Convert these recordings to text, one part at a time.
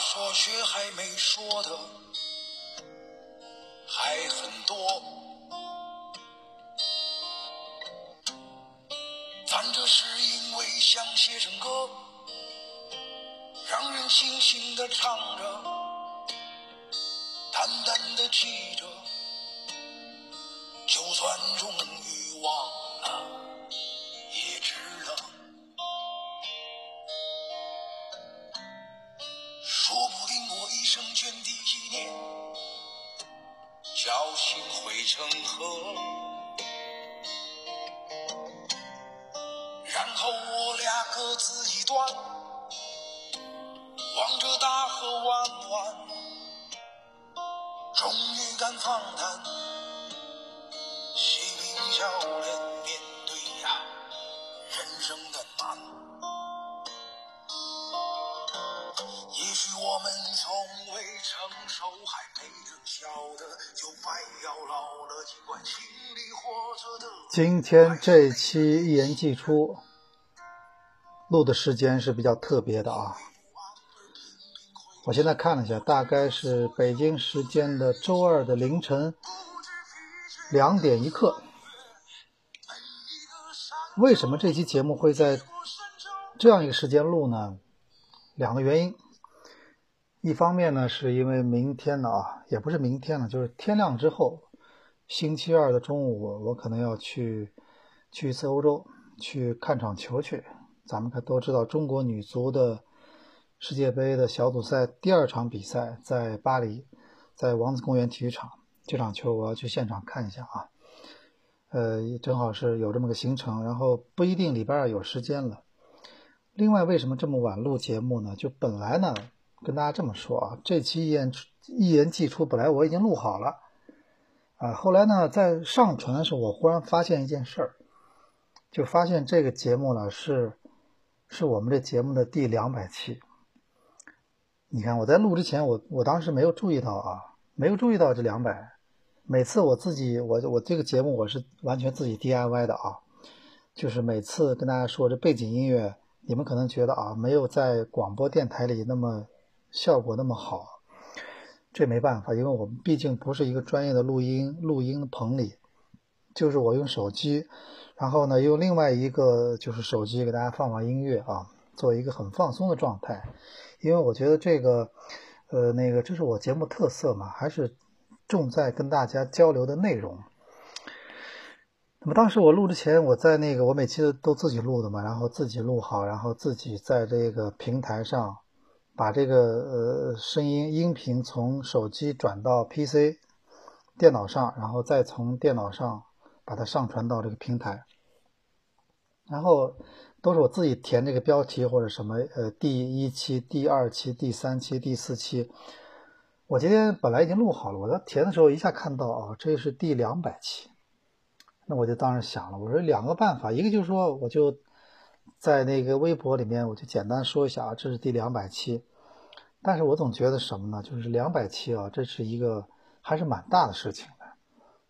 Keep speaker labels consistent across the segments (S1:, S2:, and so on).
S1: 说却还没说的还很多。反正是因为想写成歌，让人轻轻的唱着，淡淡的记着，就算终于忘生涓滴一念，侥幸汇成河。然后我俩各自一端，望着大河弯弯，终于敢放胆，嬉皮笑脸从未成熟，还没人晓得，就快要老了，尽管心里活着的。
S2: 今天这期一言既出，录的时间是比较特别的啊。我现在看了一下，大概是北京时间的周二的凌晨两点一刻。为什么这期节目会在这样一个时间录呢？两个原因。一方面呢，是因为明天呢啊，也不是明天了，就是天亮之后，星期二的中午，我可能要去去一次欧洲，去看场球去。咱们可都知道，中国女足的世界杯的小组赛第二场比赛在巴黎，在王子公园体育场。这场球我要去现场看一下啊。呃，正好是有这么个行程，然后不一定礼拜二有时间了。另外，为什么这么晚录节目呢？就本来呢。跟大家这么说啊，这期一言一言既出，本来我已经录好了，啊，后来呢，在上传的时候，我忽然发现一件事儿，就发现这个节目呢是是我们这节目的第两百期。你看我在录之前，我我当时没有注意到啊，没有注意到这两百。每次我自己，我我这个节目我是完全自己 DIY 的啊，就是每次跟大家说这背景音乐，你们可能觉得啊，没有在广播电台里那么。效果那么好，这没办法，因为我们毕竟不是一个专业的录音录音棚里，就是我用手机，然后呢用另外一个就是手机给大家放放音乐啊，做一个很放松的状态，因为我觉得这个，呃，那个这是我节目特色嘛，还是重在跟大家交流的内容。那么当时我录之前，我在那个我每期都自己录的嘛，然后自己录好，然后自己在这个平台上。把这个呃声音音频从手机转到 PC 电脑上，然后再从电脑上把它上传到这个平台，然后都是我自己填这个标题或者什么呃第一期、第二期、第三期、第四期。我今天本来已经录好了，我在填的时候一下看到啊，这是第两百期，那我就当时想了，我说两个办法，一个就是说我就在那个微博里面我就简单说一下啊，这是第两百期。但是我总觉得什么呢？就是两百期啊，这是一个还是蛮大的事情的。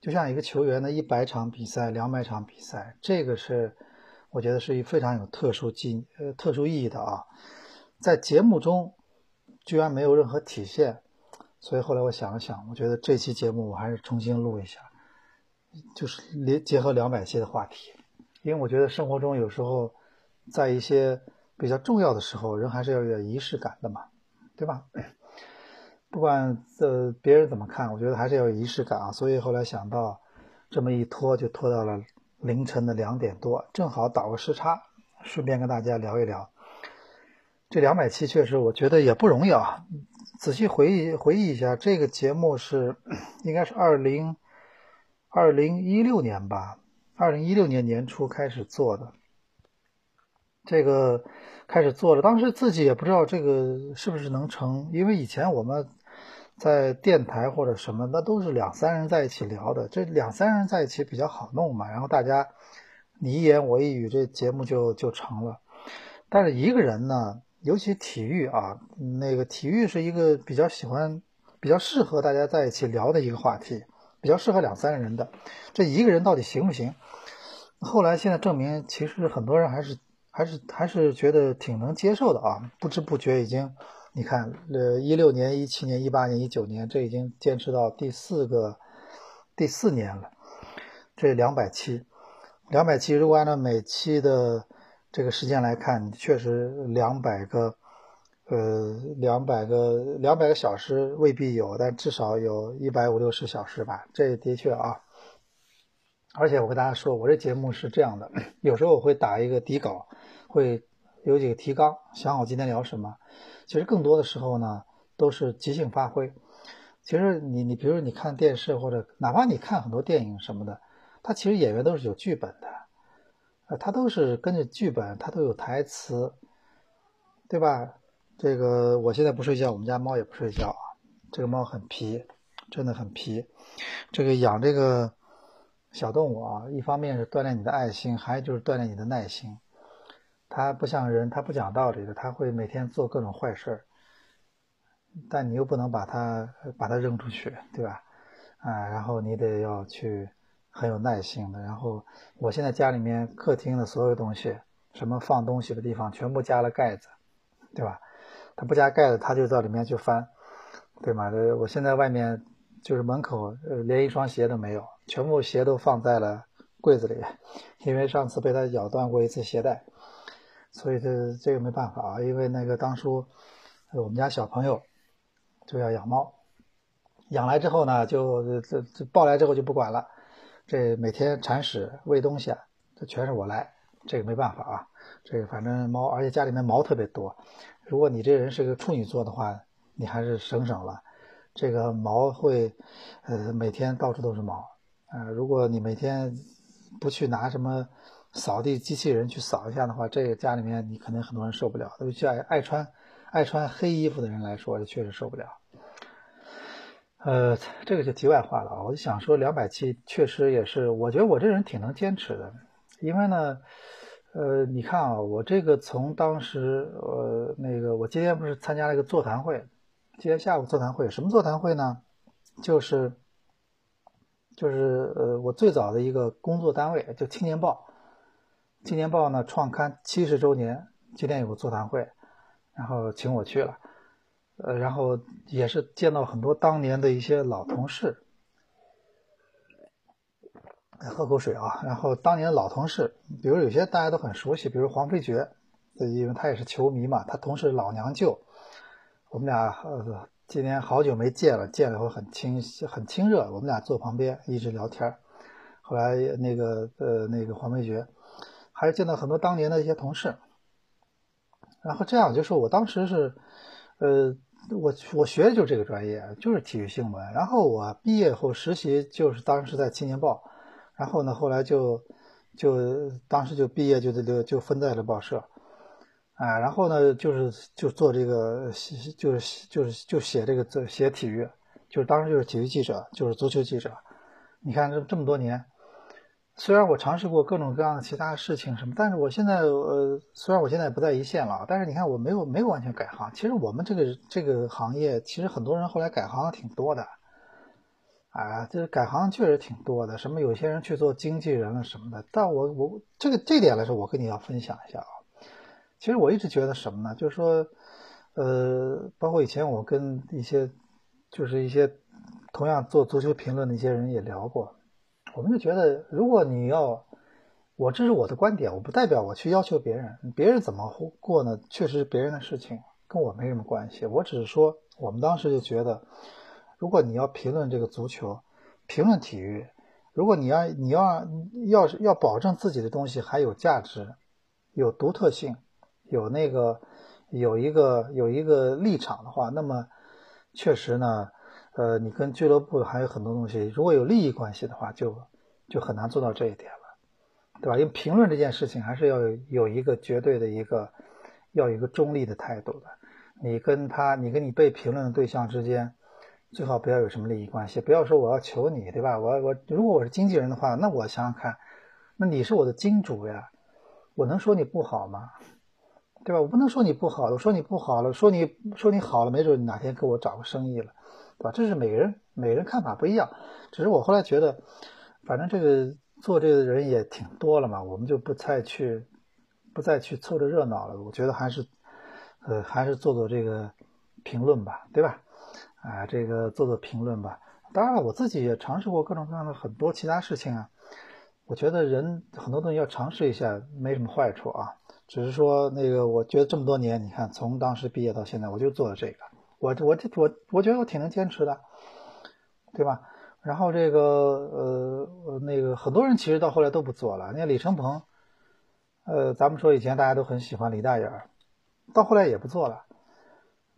S2: 就像一个球员的一百场比赛、两百场比赛，这个是我觉得是一非常有特殊记呃特殊意义的啊。在节目中居然没有任何体现，所以后来我想了想，我觉得这期节目我还是重新录一下，就是连结合两百期的话题，因为我觉得生活中有时候在一些比较重要的时候，人还是要有仪式感的嘛。对吧？不管呃别人怎么看，我觉得还是要有仪式感啊。所以后来想到，这么一拖就拖到了凌晨的两点多，正好倒个时差，顺便跟大家聊一聊。这两百期确实我觉得也不容易啊。仔细回忆回忆一下，这个节目是应该是二零二零一六年吧，二零一六年年初开始做的。这个。开始做了，当时自己也不知道这个是不是能成，因为以前我们在电台或者什么，那都是两三人在一起聊的，这两三人在一起比较好弄嘛，然后大家你一言我一语，这节目就就成了。但是一个人呢，尤其体育啊，那个体育是一个比较喜欢、比较适合大家在一起聊的一个话题，比较适合两三个人的。这一个人到底行不行？后来现在证明，其实很多人还是。还是还是觉得挺能接受的啊！不知不觉已经你看，呃，一六年、一七年、一八年、一九年，这已经坚持到第四个第四年了。这两百期，两百期，如果按照每期的这个时间来看，确实两百个，呃，两百个两百个小时未必有，但至少有一百五六十小时吧。这的确啊。而且我跟大家说，我这节目是这样的，有时候我会打一个底稿，会有几个提纲，想好今天聊什么。其实更多的时候呢，都是即兴发挥。其实你你比如你看电视或者哪怕你看很多电影什么的。他其实演员都是有剧本的，呃，他都是跟着剧本，他都有台词，对吧？这个我现在不睡觉，我们家猫也不睡觉啊。这个猫很皮，真的很皮。这个养这个小动物啊，一方面是锻炼你的爱心，还有就是锻炼你的耐心。它不像人，它不讲道理的，它会每天做各种坏事儿，但你又不能把它把它扔出去，对吧？啊，然后你得要去。很有耐心的。然后，我现在家里面客厅的所有东西，什么放东西的地方，全部加了盖子，对吧？他不加盖子，他就到里面去翻，对吗？我现在外面就是门口，连一双鞋都没有，全部鞋都放在了柜子里，因为上次被他咬断过一次鞋带，所以这这个没办法啊。因为那个当初我们家小朋友就要养猫，养来之后呢，就这这抱来之后就不管了。这每天铲屎喂东西，这全是我来，这个没办法啊。这个反正猫，而且家里面毛特别多。如果你这人是个处女座的话，你还是省省了。这个毛会，呃，每天到处都是毛。呃，如果你每天不去拿什么扫地机器人去扫一下的话，这个家里面你肯定很多人受不了。尤其爱爱穿爱穿黑衣服的人来说，这确实受不了。呃，这个就题外话了啊！我就想说，两百七确实也是，我觉得我这人挺能坚持的，因为呢，呃，你看啊，我这个从当时，呃，那个我今天不是参加了一个座谈会，今天下午座谈会，什么座谈会呢？就是，就是呃，我最早的一个工作单位就《青年报》，《青年报》呢创刊七十周年，今天有个座谈会，然后请我去了。呃，然后也是见到很多当年的一些老同事，喝口水啊。然后当年的老同事，比如有些大家都很熟悉，比如黄飞爵，因为他也是球迷嘛，他同事老娘舅。我们俩呃今年好久没见了，见了以后很亲很亲热，我们俩坐旁边一直聊天。后来那个呃那个黄飞爵，还见到很多当年的一些同事。然后这样就是我当时是呃。我我学的就是这个专业，就是体育新闻。然后我毕业后实习就是当时在《青年报》，然后呢，后来就就当时就毕业就就就分在了报社，啊，然后呢就是就做这个就是就是就写这个写体育，就是当时就是体育记者，就是足球记者。你看这这么多年。虽然我尝试过各种各样的其他事情什么，但是我现在呃，虽然我现在不在一线了，但是你看我没有没有完全改行。其实我们这个这个行业，其实很多人后来改行挺多的，啊，这改行确实挺多的。什么有些人去做经纪人了什么的，但我我这个这点来说，我跟你要分享一下啊。其实我一直觉得什么呢？就是说，呃，包括以前我跟一些就是一些同样做足球评论的一些人也聊过。我们就觉得，如果你要，我这是我的观点，我不代表我去要求别人，别人怎么过呢？确实是别人的事情，跟我没什么关系。我只是说，我们当时就觉得，如果你要评论这个足球，评论体育，如果你要你要要是要保证自己的东西还有价值，有独特性，有那个有一个有一个立场的话，那么确实呢。呃，你跟俱乐部还有很多东西，如果有利益关系的话，就就很难做到这一点了，对吧？因为评论这件事情还是要有一个绝对的一个，要有一个中立的态度的。你跟他，你跟你被评论的对象之间，最好不要有什么利益关系，不要说我要求你，对吧？我我如果我是经纪人的话，那我想想看，那你是我的金主呀，我能说你不好吗？对吧？我不能说你不好，我说你不好了，说你说你好了，没准你哪天给我找个生意了。对吧？这是每个人每个人看法不一样，只是我后来觉得，反正这个做这个人也挺多了嘛，我们就不再去不再去凑着热闹了。我觉得还是，呃，还是做做这个评论吧，对吧？啊，这个做做评论吧。当然了，我自己也尝试过各种各样的很多其他事情啊。我觉得人很多东西要尝试一下，没什么坏处啊。只是说那个，我觉得这么多年，你看从当时毕业到现在，我就做了这个。我我这我我觉得我挺能坚持的，对吧？然后这个呃那个很多人其实到后来都不做了。你看李承鹏，呃，咱们说以前大家都很喜欢李大眼儿，到后来也不做了。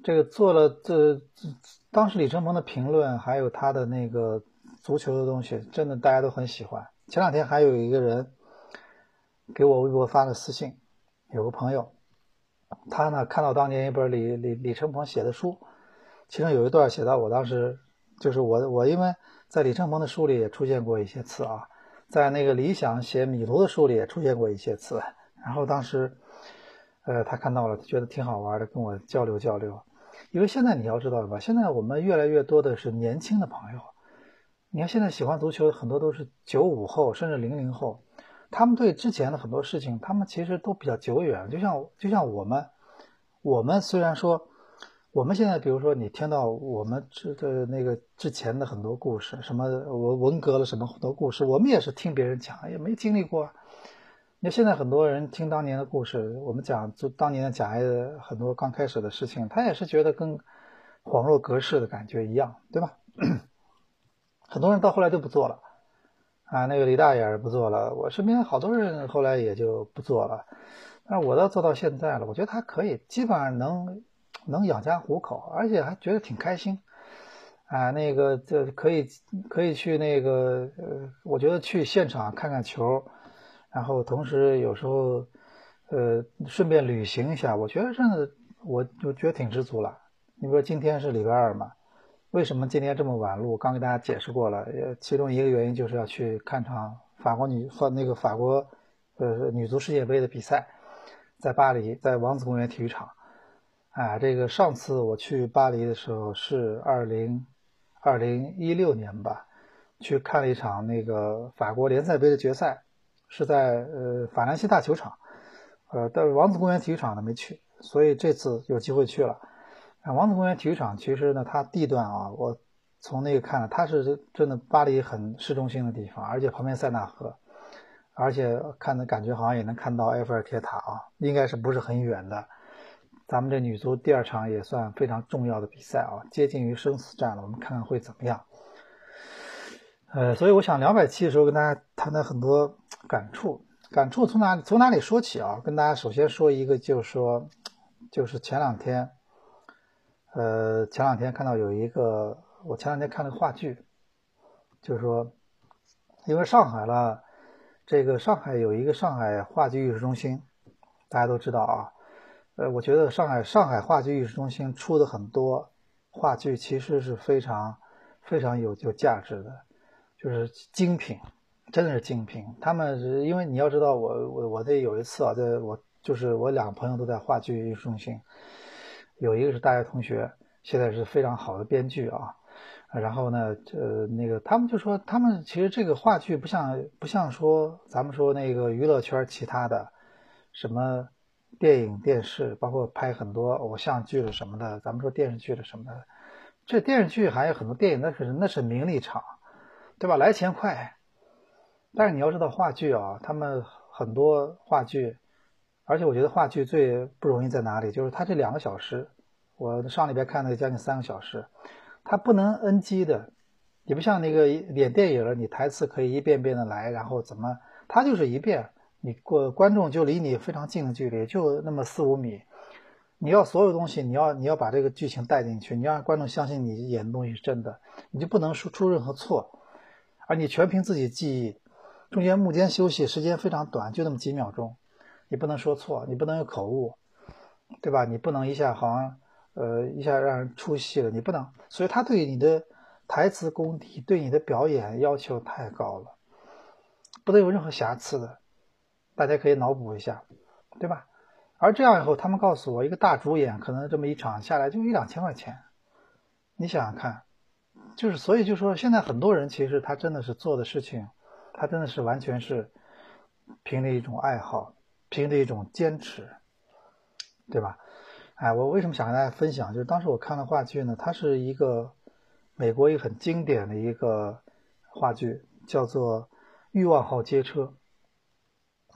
S2: 这个做了这这当时李承鹏的评论，还有他的那个足球的东西，真的大家都很喜欢。前两天还有一个人给我微博发了私信，有个朋友，他呢看到当年一本李李李承鹏写的书，其中有一段写到我当时就是我我因为在李承鹏的书里也出现过一些次啊，在那个李想写米卢的书里也出现过一些次，然后当时呃他看到了，觉得挺好玩的，跟我交流交流。因为现在你要知道了吧，现在我们越来越多的是年轻的朋友。你看现在喜欢足球的很多都是九五后甚至零零后，他们对之前的很多事情，他们其实都比较久远。就像就像我们，我们虽然说我们现在，比如说你听到我们这的那个之前的很多故事，什么文文革了什么很多故事，我们也是听别人讲，也没经历过。那现在很多人听当年的故事，我们讲就当年的讲的很多刚开始的事情，他也是觉得跟恍若隔世的感觉一样，对吧？很多人到后来都不做了，啊，那个李大眼不做了，我身边好多人后来也就不做了，但是我倒做到现在了，我觉得还可以，基本上能能养家糊口，而且还觉得挺开心，啊，那个这可以可以去那个呃，我觉得去现场看看球。然后同时有时候，呃，顺便旅行一下，我觉得真的，我我觉得挺知足了。你说今天是礼拜二嘛？为什么今天这么晚录？刚给大家解释过了，其中一个原因就是要去看场法国女和那个法国呃女足世界杯的比赛，在巴黎，在王子公园体育场。啊，这个上次我去巴黎的时候是二零二零一六年吧，去看了一场那个法国联赛杯的决赛。是在呃法兰西大球场，呃，但是王子公园体育场呢没去，所以这次有机会去了。王子公园体育场其实呢，它地段啊，我从那个看了，它是真的巴黎很市中心的地方，而且旁边塞纳河，而且看的感觉好像也能看到埃菲尔铁塔啊，应该是不是很远的。咱们这女足第二场也算非常重要的比赛啊，接近于生死战了，我们看看会怎么样。呃，所以我想两百期的时候跟大家谈谈很多感触，感触从哪从哪里说起啊？跟大家首先说一个，就是说，就是前两天，呃，前两天看到有一个，我前两天看了个话剧，就是说，因为上海了，这个上海有一个上海话剧艺术中心，大家都知道啊，呃，我觉得上海上海话剧艺术中心出的很多话剧其实是非常非常有有价值的。就是精品，真的是精品。他们是因为你要知道，我我我这有一次啊，在我就是我两个朋友都在话剧艺术中心，有一个是大学同学，现在是非常好的编剧啊。然后呢，呃，那个他们就说，他们其实这个话剧不像不像说咱们说那个娱乐圈其他的什么电影、电视，包括拍很多偶像剧的什么的，咱们说电视剧的什么的，这电视剧还有很多电影，那是那是名利场。对吧？来钱快，但是你要知道话剧啊，他们很多话剧，而且我觉得话剧最不容易在哪里？就是它这两个小时，我上礼拜看那个将近三个小时，它不能 NG 的，你不像那个演电影了，你台词可以一遍遍的来，然后怎么，它就是一遍，你过观众就离你非常近的距离，就那么四五米，你要所有东西，你要你要把这个剧情带进去，你要让观众相信你演的东西是真的，你就不能说出任何错。而你全凭自己记忆，中间幕间休息时间非常短，就那么几秒钟，你不能说错，你不能有口误，对吧？你不能一下好像呃一下让人出戏了，你不能。所以他对你的台词功底、对你的表演要求太高了，不能有任何瑕疵的。大家可以脑补一下，对吧？而这样以后，他们告诉我，一个大主演可能这么一场下来就一两千块钱，你想想看。就是，所以就说，现在很多人其实他真的是做的事情，他真的是完全是凭着一种爱好，凭着一种坚持，对吧？哎，我为什么想跟大家分享？就是当时我看的话剧呢，它是一个美国一个很经典的一个话剧，叫做《欲望号街车》。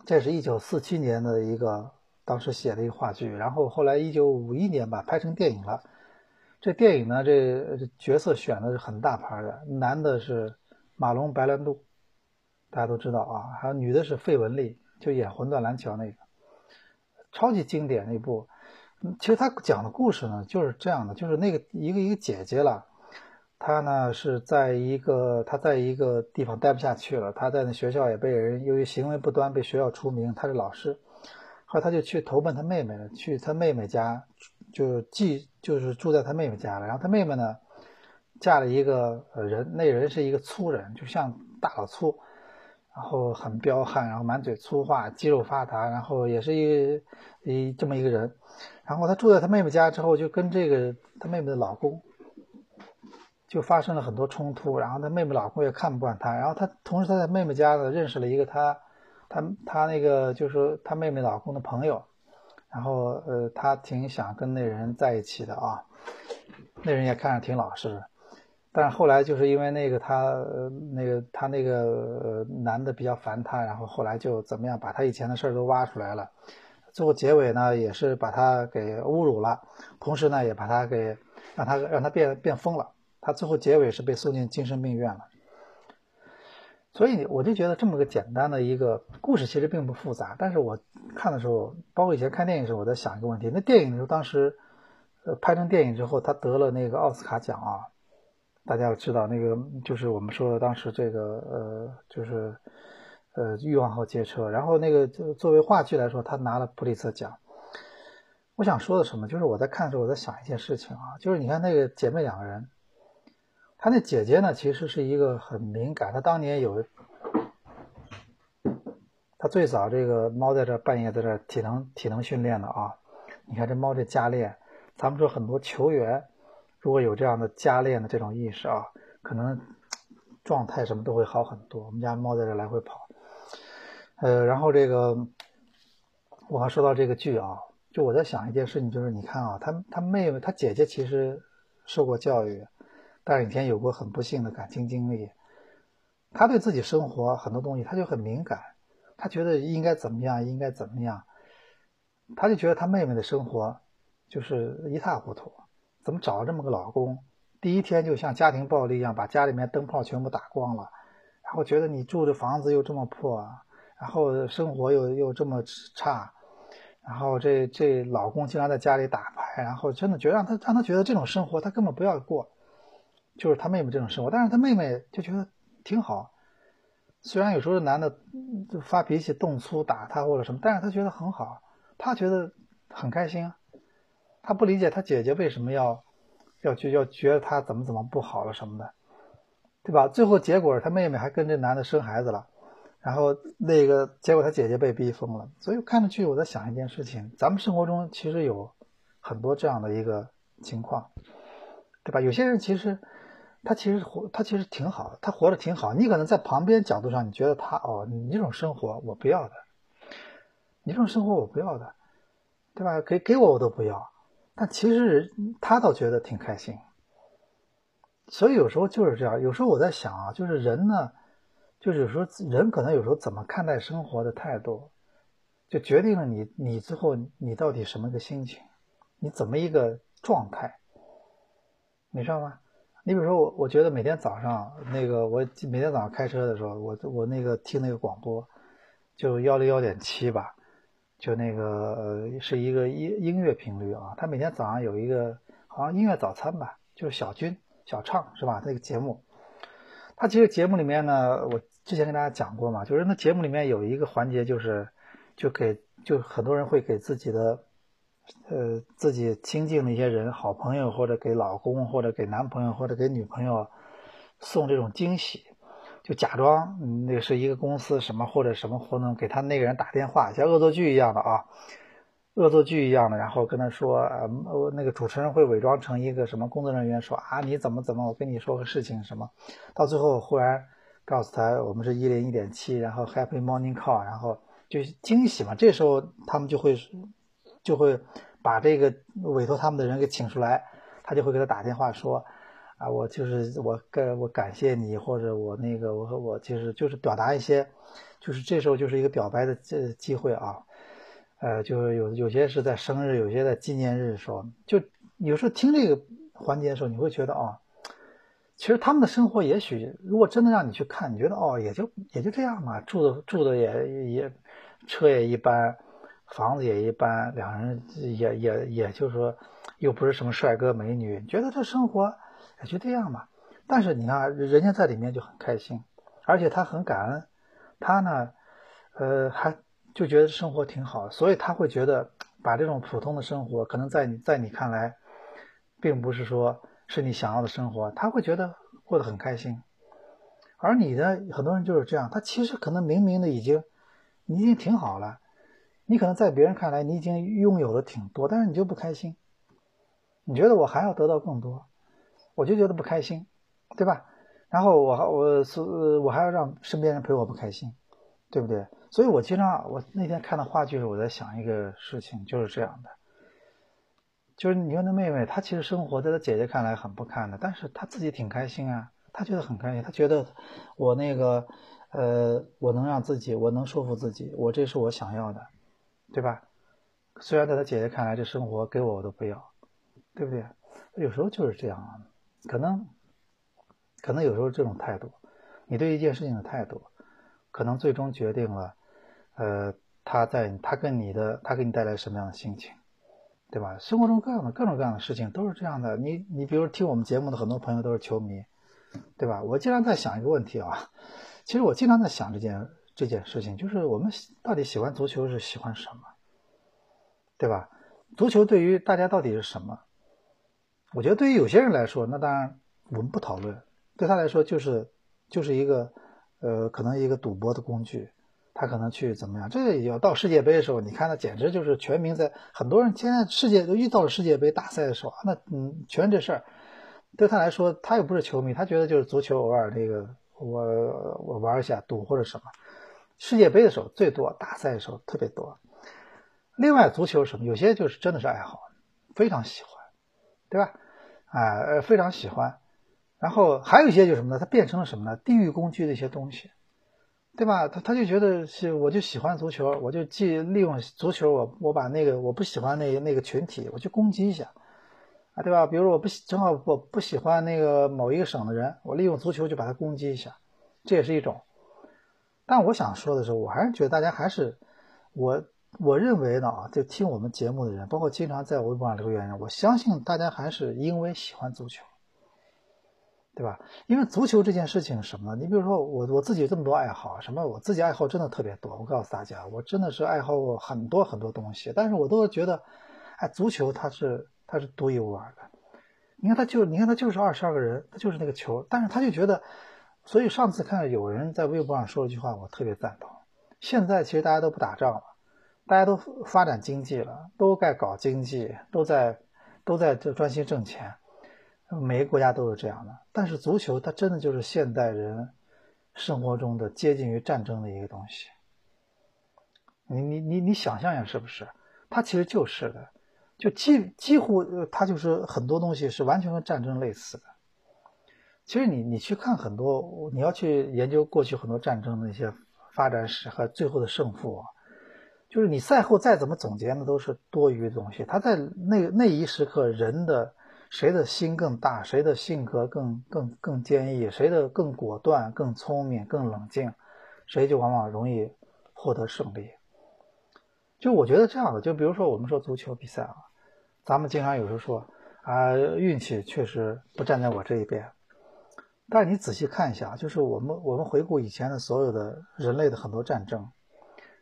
S2: 这是一九四七年的一个当时写的一个话剧，然后后来一九五一年吧拍成电影了。这电影呢，这角色选的是很大牌的，男的是马龙白兰度，大家都知道啊，还有女的是费雯丽，就演《魂断蓝桥》那个，超级经典那部。其实他讲的故事呢，就是这样的，就是那个一个一个姐姐了，她呢是在一个她在一个地方待不下去了，她在那学校也被人由于行为不端被学校除名，她是老师，后来她就去投奔她妹妹了，去她妹妹家就寄就是住在她妹妹家了，然后她妹妹呢嫁了一个人，那人是一个粗人，就像大老粗。然后很彪悍，然后满嘴粗话，肌肉发达，然后也是一一这么一个人。然后他住在他妹妹家之后，就跟这个他妹妹的老公就发生了很多冲突。然后他妹妹老公也看不惯他。然后他同时他在妹妹家呢认识了一个他他他那个就是说他妹妹老公的朋友。然后呃他挺想跟那人在一起的啊，那人也看着挺老实。但是后来就是因为那个他那个他那个男的比较烦他，然后后来就怎么样把他以前的事儿都挖出来了，最后结尾呢也是把他给侮辱了，同时呢也把他给让他让他变变疯了，他最后结尾是被送进精神病院了。所以我就觉得这么个简单的一个故事其实并不复杂，但是我看的时候，包括以前看电影的时候，我在想一个问题：那电影的时候当时拍成电影之后，他得了那个奥斯卡奖啊。大家要知道，那个就是我们说的当时这个呃，就是呃欲望号街车。然后那个就作为话剧来说，他拿了普利策奖。我想说的什么？就是我在看的时候，我在想一件事情啊，就是你看那个姐妹两个人，他那姐姐呢，其实是一个很敏感。他当年有，他最早这个猫在这半夜在这体能体能训练的啊。你看这猫这加练，咱们说很多球员。如果有这样的加练的这种意识啊，可能状态什么都会好很多。我们家猫在这来回跑，呃，然后这个我还说到这个剧啊，就我在想一件事情，就是你看啊，他他妹妹他姐姐其实受过教育，但是以前有过很不幸的感情经历，他对自己生活很多东西他就很敏感，他觉得应该怎么样，应该怎么样，他就觉得他妹妹的生活就是一塌糊涂。怎么找这么个老公？第一天就像家庭暴力一样，把家里面灯泡全部打光了，然后觉得你住的房子又这么破，然后生活又又这么差，然后这这老公经常在家里打牌，然后真的觉得让他让他觉得这种生活他根本不要过，就是他妹妹这种生活，但是他妹妹就觉得挺好，虽然有时候男的就发脾气动粗打他或者什么，但是他觉得很好，他觉得很开心啊。他不理解他姐姐为什么要要去要觉得他怎么怎么不好了什么的，对吧？最后结果他妹妹还跟这男的生孩子了，然后那个结果他姐姐被逼疯了。所以看着剧，我在想一件事情：咱们生活中其实有很多这样的一个情况，对吧？有些人其实他其实活他其实挺好，他活得挺好。你可能在旁边角度上，你觉得他哦，你这种生活我不要的，你这种生活我不要的，对吧？给给我我都不要。但其实他倒觉得挺开心，所以有时候就是这样。有时候我在想啊，就是人呢，就是有时候人可能有时候怎么看待生活的态度，就决定了你你最后你到底什么个心情，你怎么一个状态，你知道吗？你比如说我，我觉得每天早上那个我每天早上开车的时候，我我那个听那个广播，就幺零幺点七吧。就那个呃，是一个音音乐频率啊，他每天早上有一个好像音乐早餐吧，就是小军小唱是吧？那个节目，他其实节目里面呢，我之前跟大家讲过嘛，就是那节目里面有一个环节，就是就给就很多人会给自己的呃自己亲近的一些人，好朋友或者给老公或者给男朋友或者给女朋友送这种惊喜。就假装那个是一个公司什么或者什么活动，给他那个人打电话，像恶作剧一样的啊，恶作剧一样的，然后跟他说，呃，那个主持人会伪装成一个什么工作人员，说啊你怎么怎么，我跟你说个事情什么，到最后忽然告诉他我们是一零一点七，然后 Happy Morning Call，然后就惊喜嘛，这时候他们就会就会把这个委托他们的人给请出来，他就会给他打电话说，啊，我就是我感我感谢你，或者我那个我和我就是就是表达一些，就是这时候就是一个表白的这机会啊，呃，就是有有些是在生日，有些在纪念日的时候，就有时候听这个环节的时候，你会觉得啊。其实他们的生活也许，如果真的让你去看，你觉得哦，也就也就这样嘛，住的住的也也，车也一般，房子也一般，两人也也也就是说，又不是什么帅哥美女，觉得这生活也就这样嘛。但是你看，人家在里面就很开心，而且他很感恩，他呢，呃，还就觉得生活挺好，所以他会觉得把这种普通的生活，可能在你在你看来，并不是说。是你想要的生活，他会觉得过得很开心，而你呢，很多人就是这样，他其实可能明明的已经，你已经挺好了，你可能在别人看来你已经拥有的挺多，但是你就不开心，你觉得我还要得到更多，我就觉得不开心，对吧？然后我还我是我还要让身边人陪我不开心，对不对？所以我经常我那天看到话剧时，我在想一个事情，就是这样的。就是你说那妹妹，她其实生活在她姐姐看来很不堪的，但是她自己挺开心啊，她觉得很开心，她觉得我那个，呃，我能让自己，我能说服自己，我这是我想要的，对吧？虽然在他姐姐看来，这生活给我我都不要，对不对？有时候就是这样啊，可能，可能有时候这种态度，你对一件事情的态度，可能最终决定了，呃，他在他跟你的他给你带来什么样的心情。对吧？生活中各样的各种各样的事情都是这样的。你你比如听我们节目的很多朋友都是球迷，对吧？我经常在想一个问题啊，其实我经常在想这件这件事情，就是我们到底喜欢足球是喜欢什么，对吧？足球对于大家到底是什么？我觉得对于有些人来说，那当然我们不讨论，对他来说就是就是一个呃，可能一个赌博的工具。他可能去怎么样？这要到世界杯的时候，你看，那简直就是全民在很多人现在世界都遇到了世界杯大赛的时候啊，那嗯，全这事儿对他来说，他又不是球迷，他觉得就是足球，偶尔这个我我玩一下赌或者什么。世界杯的时候最多，大赛的时候特别多。另外，足球什么？有些就是真的是爱好，非常喜欢，对吧？哎，非常喜欢。然后还有一些就是什么呢？它变成了什么呢？地域工具的一些东西。对吧？他他就觉得是，我就喜欢足球，我就既利用足球，我我把那个我不喜欢那那个群体，我去攻击一下，啊，对吧？比如我不正好我不喜欢那个某一个省的人，我利用足球就把他攻击一下，这也是一种。但我想说的是，我还是觉得大家还是我我认为呢啊，就听我们节目的人，包括经常在微博上留言人，我相信大家还是因为喜欢足球。对吧？因为足球这件事情什么？你比如说我我自己这么多爱好，什么我自己爱好真的特别多。我告诉大家，我真的是爱好过很多很多东西，但是我都觉得，哎，足球它是它是独一无二的。你看他就你看他就是二十二个人，他就是那个球，但是他就觉得，所以上次看到有人在微博上说了一句话，我特别赞同。现在其实大家都不打仗了，大家都发展经济了，都在搞经济，都在都在这专心挣钱。每个国家都是这样的，但是足球它真的就是现代人生活中的接近于战争的一个东西。你你你你想象一下是不是？它其实就是的，就几几乎它就是很多东西是完全跟战争类似的。其实你你去看很多，你要去研究过去很多战争的一些发展史和最后的胜负，就是你赛后再怎么总结，那都是多余的东西。他在那那一时刻人的。谁的心更大，谁的性格更更更坚毅，谁的更果断、更聪明、更冷静，谁就往往容易获得胜利。就我觉得这样的，就比如说我们说足球比赛啊，咱们经常有时候说啊，运气确实不站在我这一边。但是你仔细看一下，就是我们我们回顾以前的所有的人类的很多战争，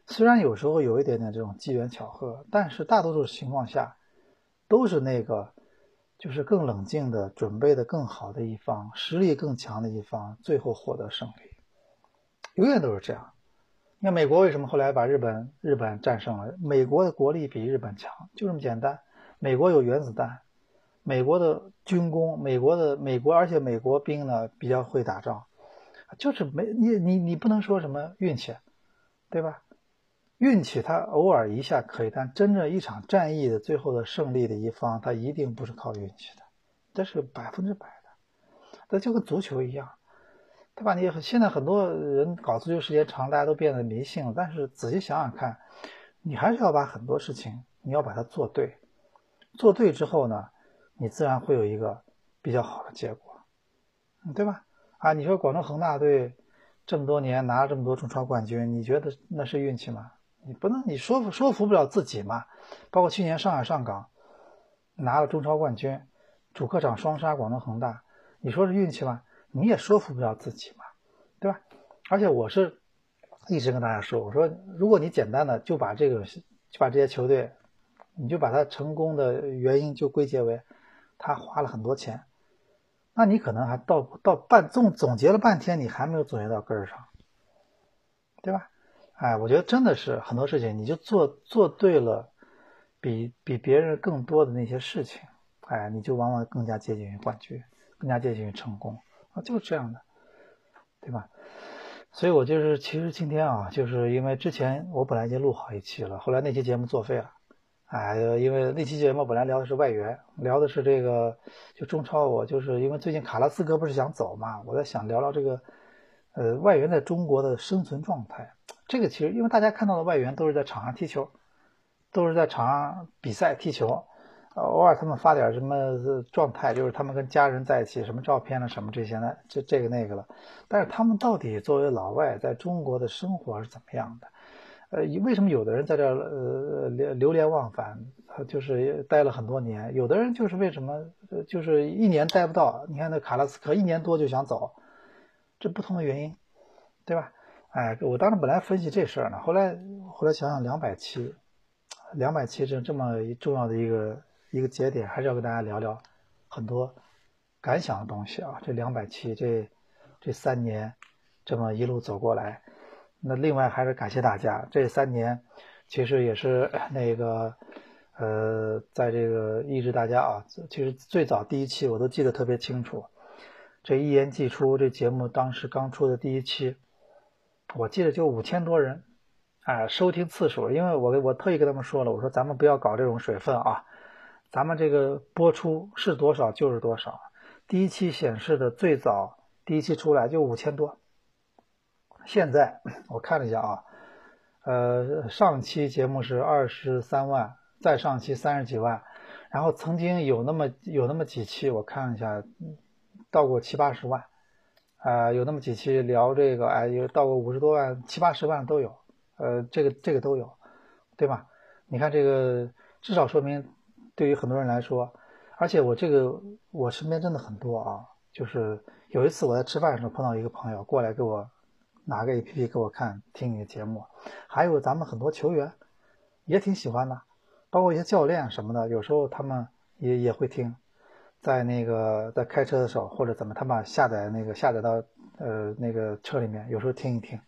S2: 虽然有时候有一点点这种机缘巧合，但是大多数情况下都是那个。就是更冷静的准备的更好的一方，实力更强的一方，最后获得胜利，永远都是这样。你看美国为什么后来把日本日本战胜了？美国的国力比日本强，就这么简单。美国有原子弹，美国的军工，美国的美国，而且美国兵呢比较会打仗，就是没你你你不能说什么运气，对吧？运气它偶尔一下可以，但真正一场战役的最后的胜利的一方，他一定不是靠运气的，这是百分之百的。这就跟足球一样，对吧？你现在很多人搞足球时间长，大家都变得迷信了。但是仔细想想看，你还是要把很多事情你要把它做对，做对之后呢，你自然会有一个比较好的结果，对吧？啊，你说广州恒大队这么多年拿了这么多中超冠军，你觉得那是运气吗？你不能，你说服说服不了自己嘛。包括去年上海上港拿了中超冠军，主客场双杀广州恒大，你说是运气吗？你也说服不了自己嘛，对吧？而且我是一直跟大家说，我说如果你简单的就把这个就把这些球队，你就把它成功的原因就归结为他花了很多钱，那你可能还到到半总总结了半天，你还没有总结到根儿上，对吧？哎，我觉得真的是很多事情，你就做做对了，比比别人更多的那些事情，哎，你就往往更加接近于冠军，更加接近于成功啊，就是这样的，对吧？所以我就是，其实今天啊，就是因为之前我本来已经录好一期了，后来那期节目作废了，哎，因为那期节目本来聊的是外援，聊的是这个就中超，我就是因为最近卡拉斯哥不是想走嘛，我在想聊聊这个。呃，外援在中国的生存状态，这个其实因为大家看到的外援都是在场上踢球，都是在场上比赛踢球，偶尔他们发点什么状态，就是他们跟家人在一起，什么照片了什么这些的，这这个那个了。但是他们到底作为老外在中国的生活是怎么样的？呃，为什么有的人在这呃流流连忘返，就是待了很多年？有的人就是为什么就是一年待不到？你看那卡拉斯科一年多就想走。这不同的原因，对吧？哎，我当时本来分析这事儿呢，后来后来想想两百期，两百期这这么重要的一个一个节点，还是要跟大家聊聊很多感想的东西啊。这两百期，这这三年这么一路走过来，那另外还是感谢大家。这三年其实也是那个呃，在这个抑制大家啊，其实最早第一期我都记得特别清楚。这一言既出，这节目当时刚出的第一期，我记得就五千多人，哎，收听次数。因为我我特意跟他们说了，我说咱们不要搞这种水分啊，咱们这个播出是多少就是多少。第一期显示的最早第一期出来就五千多，现在我看了一下啊，呃，上期节目是二十三万，再上期三十几万，然后曾经有那么有那么几期，我看了一下。到过七八十万，啊，有那么几期聊这个，哎，有到过五十多万、七八十万都有，呃，这个这个都有，对吧？你看这个，至少说明对于很多人来说，而且我这个我身边真的很多啊，就是有一次我在吃饭的时候碰到一个朋友过来给我拿个 APP 给我看听你的节目，还有咱们很多球员也挺喜欢的，包括一些教练什么的，有时候他们也也会听。在那个在开车的时候或者怎么，他把下载那个下载到呃那个车里面，有时候听一听，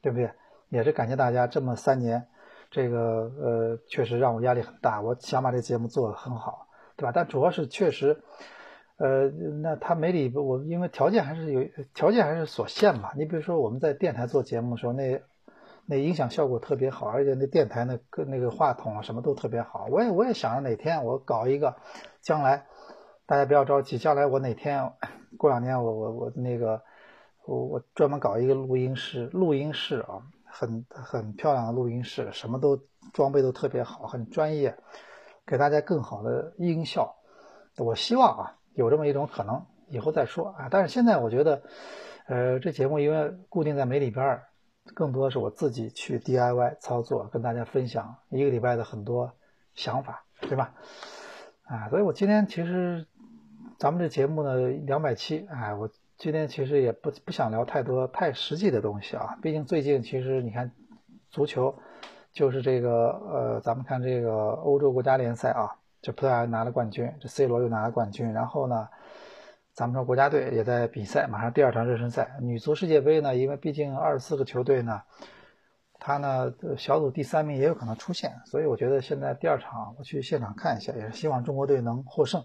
S2: 对不对？也是感谢大家这么三年，这个呃确实让我压力很大，我想把这节目做得很好，对吧？但主要是确实，呃，那他没理我因为条件还是有条件还是所限嘛。你比如说我们在电台做节目的时候，那那音响效果特别好，而且那电台那个那个话筒啊什么都特别好。我也我也想着哪天我搞一个，将来。大家不要着急，将来我哪天过两年，我我我那个我我专门搞一个录音室，录音室啊，很很漂亮的录音室，什么都装备都特别好，很专业，给大家更好的音效。我希望啊，有这么一种可能，以后再说啊。但是现在我觉得，呃，这节目因为固定在媒里边，更多是我自己去 DIY 操作，跟大家分享一个礼拜的很多想法，对吧？啊，所以我今天其实。咱们这节目呢，两百期，哎，我今天其实也不不想聊太多太实际的东西啊。毕竟最近其实你看，足球就是这个呃，咱们看这个欧洲国家联赛啊，这葡萄牙拿了冠军，这 C 罗又拿了冠军，然后呢，咱们说国家队也在比赛，马上第二场热身赛，女足世界杯呢，因为毕竟二十四个球队呢，它呢小组第三名也有可能出现，所以我觉得现在第二场我去现场看一下，也是希望中国队能获胜。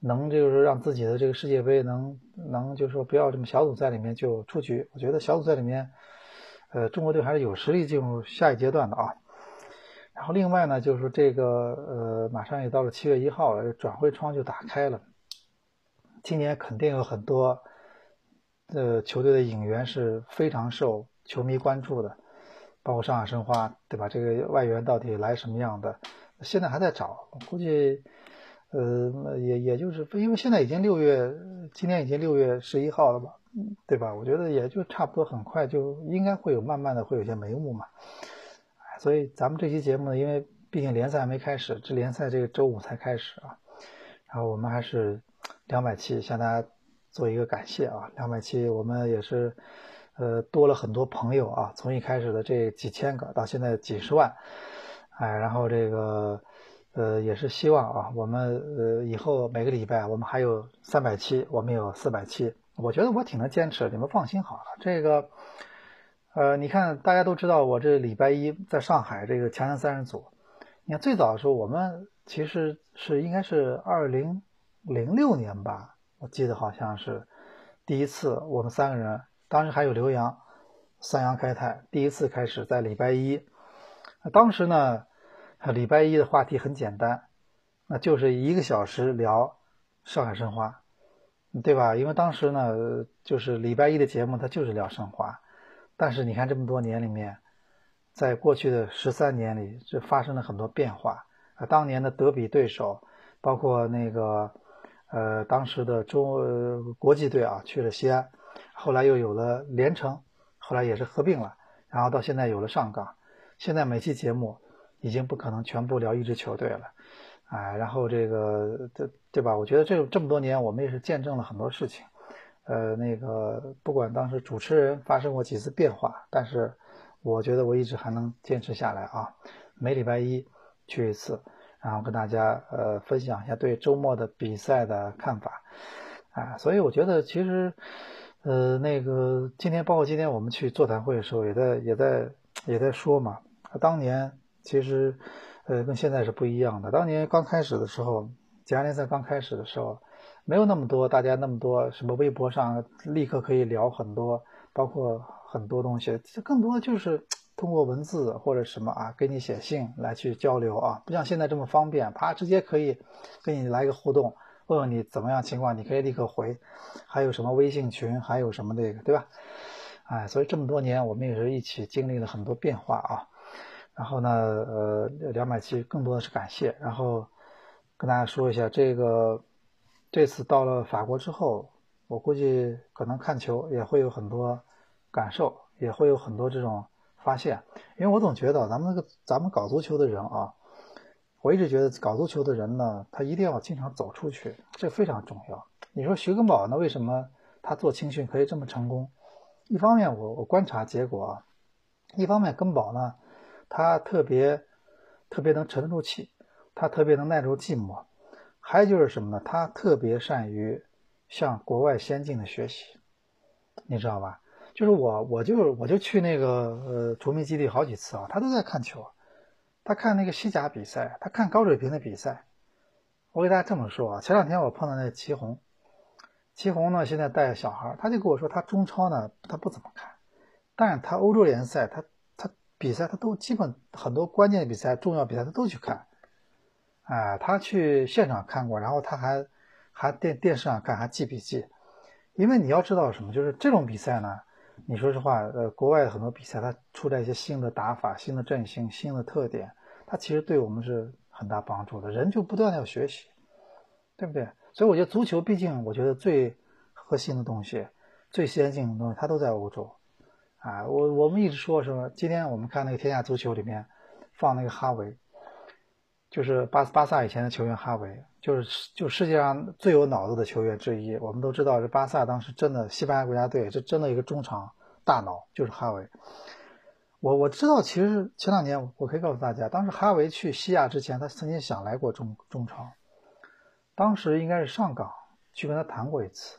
S2: 能就是让自己的这个世界杯能能就是说不要这么小组赛里面就出局。我觉得小组赛里面，呃，中国队还是有实力进入下一阶段的啊。然后另外呢，就是这个呃，马上也到了七月一号了，转会窗就打开了。今年肯定有很多呃球队的引援是非常受球迷关注的，包括上海申花，对吧？这个外援到底来什么样的？现在还在找，估计呃也也就是因为现在已经六月，今年已经六月十一号了吧，对吧？我觉得也就差不多，很快就应该会有慢慢的会有些眉目嘛。所以咱们这期节目呢，因为毕竟联赛还没开始，这联赛这个周五才开始啊，然后我们还是两百期向大家做一个感谢啊，两百期我们也是呃多了很多朋友啊，从一开始的这几千个到现在几十万，哎，然后这个呃也是希望啊，我们呃以后每个礼拜我们还有三百期，我们有四百期，我觉得我挺能坚持，你们放心好了，这个。呃，你看，大家都知道我这礼拜一在上海这个强强三人组。你看最早的时候，我们其实是应该是二零零六年吧，我记得好像是第一次我们三个人，当时还有刘洋、三阳开泰，第一次开始在礼拜一。当时呢，礼拜一的话题很简单，那就是一个小时聊上海申花，对吧？因为当时呢，就是礼拜一的节目，它就是聊申花。但是你看这么多年里面，在过去的十三年里，这发生了很多变化啊。当年的德比对手，包括那个呃当时的中国际队啊去了西安，后来又有了连城，后来也是合并了，然后到现在有了上港。现在每期节目已经不可能全部聊一支球队了，哎，然后这个这对吧？我觉得这这么多年我们也是见证了很多事情。呃，那个不管当时主持人发生过几次变化，但是我觉得我一直还能坚持下来啊。每礼拜一去一次，然后跟大家呃分享一下对周末的比赛的看法啊。所以我觉得其实呃那个今天包括今天我们去座谈会的时候，也在也在也在说嘛。当年其实呃跟现在是不一样的。当年刚开始的时候，甲联赛刚开始的时候。没有那么多，大家那么多什么微博上立刻可以聊很多，包括很多东西，这更多就是 通过文字或者什么啊，给你写信来去交流啊，不像现在这么方便，啪直接可以跟你来个互动，问问你怎么样情况，你可以立刻回，还有什么微信群，还有什么那个，对吧？哎，所以这么多年我们也是一起经历了很多变化啊。然后呢，呃，两百七更多的是感谢，然后跟大家说一下这个。这次到了法国之后，我估计可能看球也会有很多感受，也会有很多这种发现。因为我总觉得咱们那个咱们搞足球的人啊，我一直觉得搞足球的人呢，他一定要经常走出去，这非常重要。你说徐根宝呢，为什么他做青训可以这么成功？一方面我我观察结果啊，一方面根宝呢，他特别特别能沉得住气，他特别能耐住寂寞。还有就是什么呢？他特别善于向国外先进的学习，你知道吧？就是我，我就我就去那个呃球迷基地好几次啊，他都在看球，他看那个西甲比赛，他看高水平的比赛。我给大家这么说啊，前两天我碰到那齐红，齐红呢现在带小孩，他就跟我说他中超呢他不怎么看，但是他欧洲联赛他他比赛他都基本很多关键比赛重要比赛他都去看。哎，他去现场看过，然后他还还电电视上看，还记笔记。因为你要知道什么，就是这种比赛呢，你说实话，呃，国外很多比赛它出来一些新的打法、新的阵型、新的特点，它其实对我们是很大帮助的。人就不断的要学习，对不对？所以我觉得足球，毕竟我觉得最核心的东西、最先进的东西，它都在欧洲。啊，我我们一直说什么？今天我们看那个天下足球里面放那个哈维。就是巴巴萨以前的球员哈维，就是就世界上最有脑子的球员之一。我们都知道，这巴萨当时真的西班牙国家队，这真的一个中场大脑就是哈维。我我知道，其实前两年我可以告诉大家，当时哈维去西亚之前，他曾经想来过中中超，当时应该是上港去跟他谈过一次，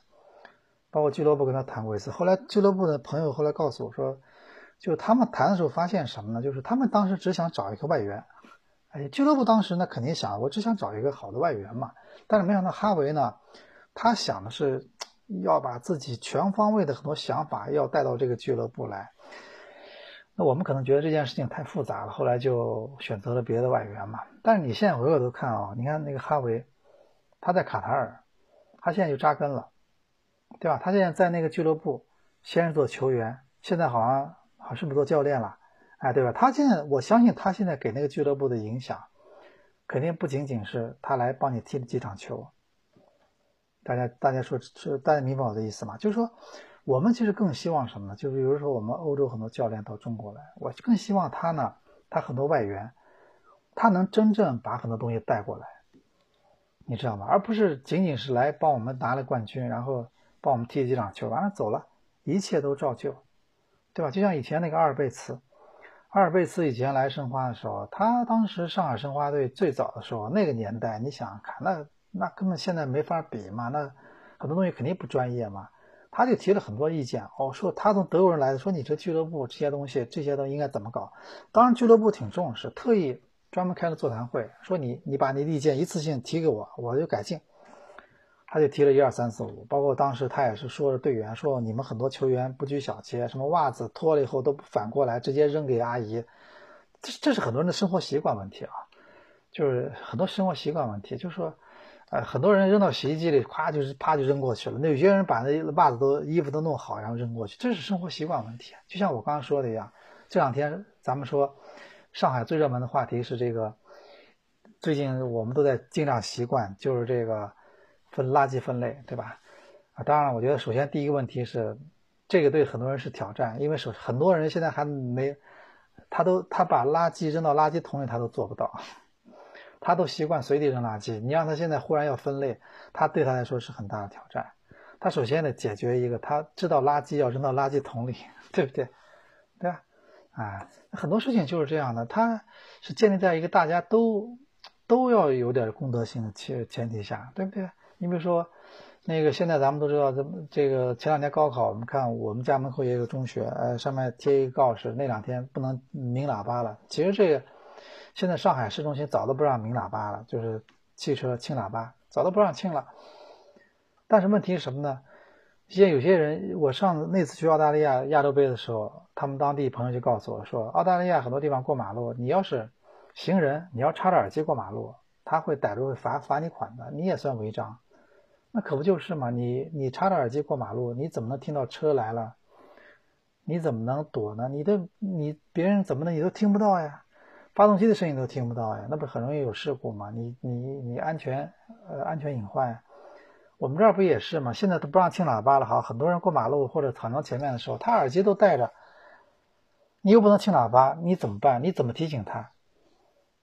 S2: 包括俱乐部跟他谈过一次。后来俱乐部的朋友后来告诉我说，就他们谈的时候发现什么呢？就是他们当时只想找一个外援。哎，俱乐部当时呢肯定想，我只想找一个好的外援嘛。但是没想到哈维呢，他想的是要把自己全方位的很多想法要带到这个俱乐部来。那我们可能觉得这件事情太复杂了，后来就选择了别的外援嘛。但是你现在回过头看啊，你看那个哈维，他在卡塔尔，他现在就扎根了，对吧？他现在在那个俱乐部，先是做球员，现在好像好像是不是做教练了？哎，对吧？他现在我相信他现在给那个俱乐部的影响，肯定不仅仅是他来帮你踢了几场球。大家大家说是大家明白我的意思吗？就是说。我们其实更希望什么呢？就比如说，我们欧洲很多教练到中国来，我更希望他呢，他很多外援，他能真正把很多东西带过来，你知道吗？而不是仅仅是来帮我们拿了冠军，然后帮我们踢几场球，完了走了，一切都照旧，对吧？就像以前那个阿尔贝茨，阿尔贝茨以前来申花的时候，他当时上海申花队最早的时候，那个年代，你想想看，那那根本现在没法比嘛，那很多东西肯定不专业嘛。他就提了很多意见哦，说他从德国人来的，说你这俱乐部这些东西，这些都应该怎么搞？当然俱乐部挺重视，特意专门开了座谈会，说你你把你的意见一次性提给我，我就改进。他就提了一二三四五，包括当时他也是说着队员说你们很多球员不拘小节，什么袜子脱了以后都不反过来直接扔给阿姨，这这是很多人的生活习惯问题啊，就是很多生活习惯问题，就是说。呃，很多人扔到洗衣机里，咵就是啪就扔过去了。那有些人把那袜子都、衣服都弄好，然后扔过去，这是生活习惯问题。就像我刚刚说的一样，这两天咱们说上海最热门的话题是这个，最近我们都在尽量习惯，就是这个分垃圾分类，对吧？啊，当然，我觉得首先第一个问题是，这个对很多人是挑战，因为首很多人现在还没，他都他把垃圾扔到垃圾桶里，他都做不到。他都习惯随地扔垃圾，你让他现在忽然要分类，他对他来说是很大的挑战。他首先得解决一个，他知道垃圾要扔到垃圾桶里，对不对？对吧？啊，很多事情就是这样的，他是建立在一个大家都都要有点公德心的前前提下，对不对？你比如说，那个现在咱们都知道，这这个前两天高考，我们看我们家门口也有中学，呃，上面贴一个告示，那两天不能鸣喇叭了。其实这个。现在上海市中心早都不让鸣喇叭了，就是汽车轻喇叭早都不让轻了。但是问题是什么呢？现在有些人，我上那次去澳大利亚亚洲杯的时候，他们当地朋友就告诉我说，澳大利亚很多地方过马路，你要是行人，你要插着耳机过马路，他会逮住罚罚你款的，你也算违章。那可不就是嘛？你你插着耳机过马路，你怎么能听到车来了？你怎么能躲呢？你都你别人怎么能你都听不到呀？发动机的声音都听不到呀，那不很容易有事故吗？你你你安全呃安全隐患，我们这儿不也是吗？现在都不让听喇叭了哈，很多人过马路或者闯到前面的时候，他耳机都戴着，你又不能听喇叭，你怎么办？你怎么提醒他？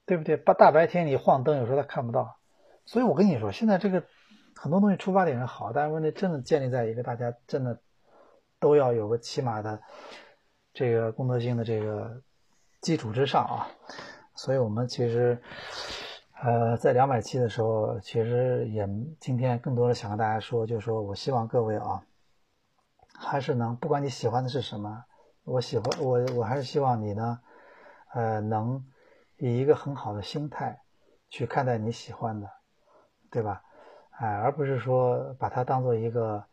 S2: 对不对？大大白天你晃灯，有时候他看不到，所以我跟你说，现在这个很多东西出发点是好，但是问题真的建立在一个大家真的都要有个起码的这个公德心的这个。基础之上啊，所以我们其实，呃，在两百期的时候，其实也今天更多的想跟大家说，就是说我希望各位啊，还是能不管你喜欢的是什么，我喜欢我我还是希望你呢，呃，能以一个很好的心态去看待你喜欢的，对吧？哎，而不是说把它当做一个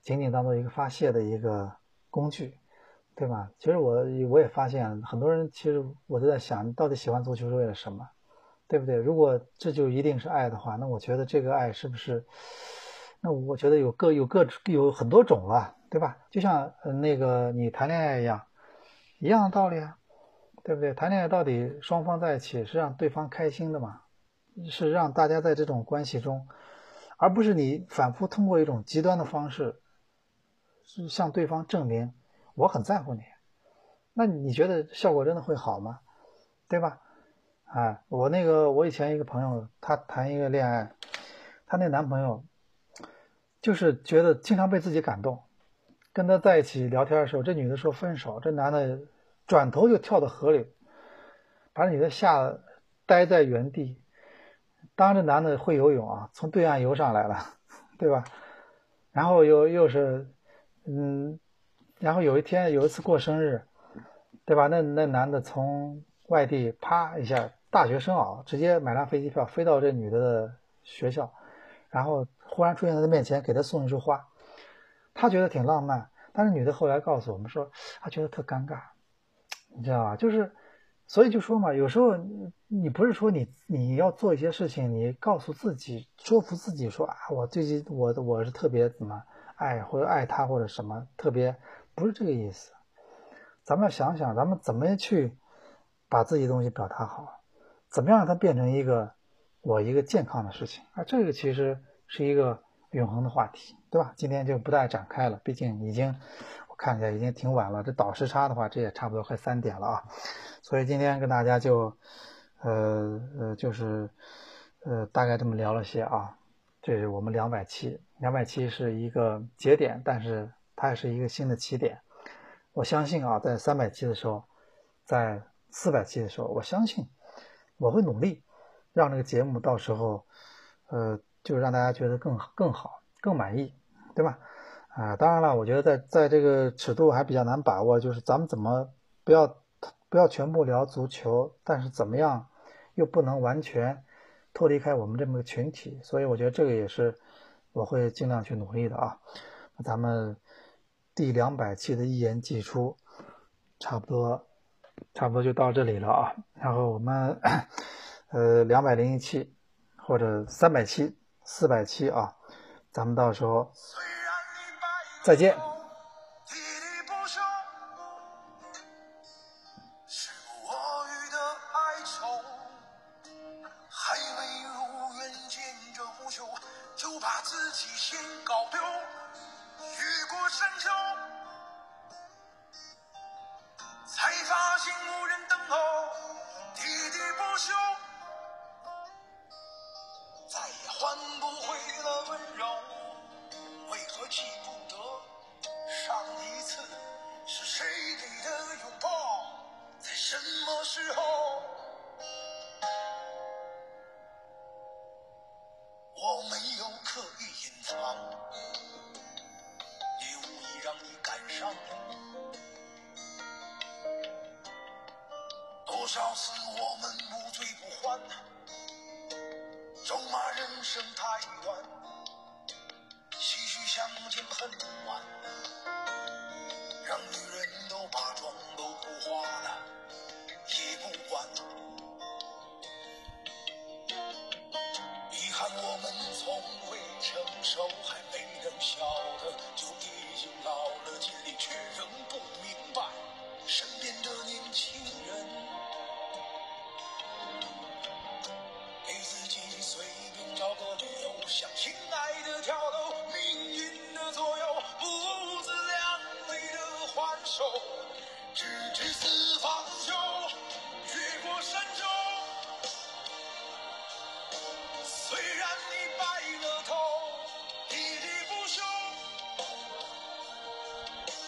S2: 仅仅当做一个发泄的一个工具。对吧？其实我我也发现很多人，其实我都在想，你到底喜欢足球是为了什么？对不对？如果这就一定是爱的话，那我觉得这个爱是不是？那我觉得有各有各有很多种了，对吧？就像那个你谈恋爱一样，一样的道理啊，对不对？谈恋爱到底双方在一起是让对方开心的嘛？是让大家在这种关系中，而不是你反复通过一种极端的方式，是向对方证明。我很在乎你，那你觉得效果真的会好吗？对吧？啊，我那个我以前一个朋友，她谈一个恋爱，她那男朋友就是觉得经常被自己感动，跟她在一起聊天的时候，这女的说分手，这男的转头就跳到河里，把女的吓呆在原地。当着，男的会游泳啊，从对岸游上来了，对吧？然后又又是嗯。然后有一天有一次过生日，对吧？那那男的从外地啪一下，大学生啊，直接买辆飞机票飞到这女的的学校，然后忽然出现在她面前，给她送一束花，他觉得挺浪漫。但是女的后来告诉我们说，她觉得特尴尬。你知道吧？就是，所以就说嘛，有时候你不是说你你要做一些事情，你告诉自己，说服自己说啊，我最近我我是特别怎么爱或者爱他或者什么特别，不是这个意思。咱们要想想，咱们怎么去把自己东西表达好，怎么样让它变成一个我一个健康的事情啊？这个其实是一个永恒的话题，对吧？今天就不再展开了，毕竟已经。看一下，已经挺晚了。这倒时差的话，这也差不多快三点了啊。所以今天跟大家就，呃呃，就是呃，大概这么聊了些啊。这是我们两百期，两百期是一个节点，但是它也是一个新的起点。我相信啊，在三百期的时候，在四百期的时候，我相信我会努力让这个节目到时候，呃，就让大家觉得更更好、更满意，对吧？啊，当然了，我觉得在在这个尺度还比较难把握，就是咱们怎么不要不要全部聊足球，但是怎么样又不能完全脱离开我们这么个群体，所以我觉得这个也是我会尽量去努力的啊。那咱们第两百期的一言既出，差不多差不多就到这里了啊。然后我们呃两百零一期或者三百期、四百期啊，咱们到时候。再见。
S1: 恨晚，让女人都把妆都哭花了也不管。遗憾我们从未成熟，还没能晓得，就已经老了，尽力却仍不明白身边的年轻人。给自己随便找个理由向亲爱的跳楼，直至四方休，越过山丘。虽然你白了头，喋喋不休，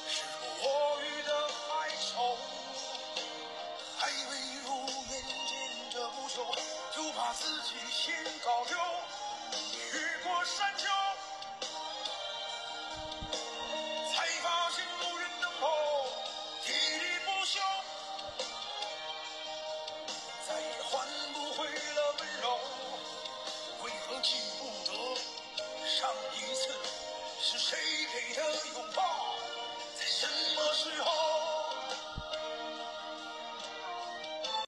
S1: 时过我予的哀愁，还未如愿见着不朽，就把自己先搞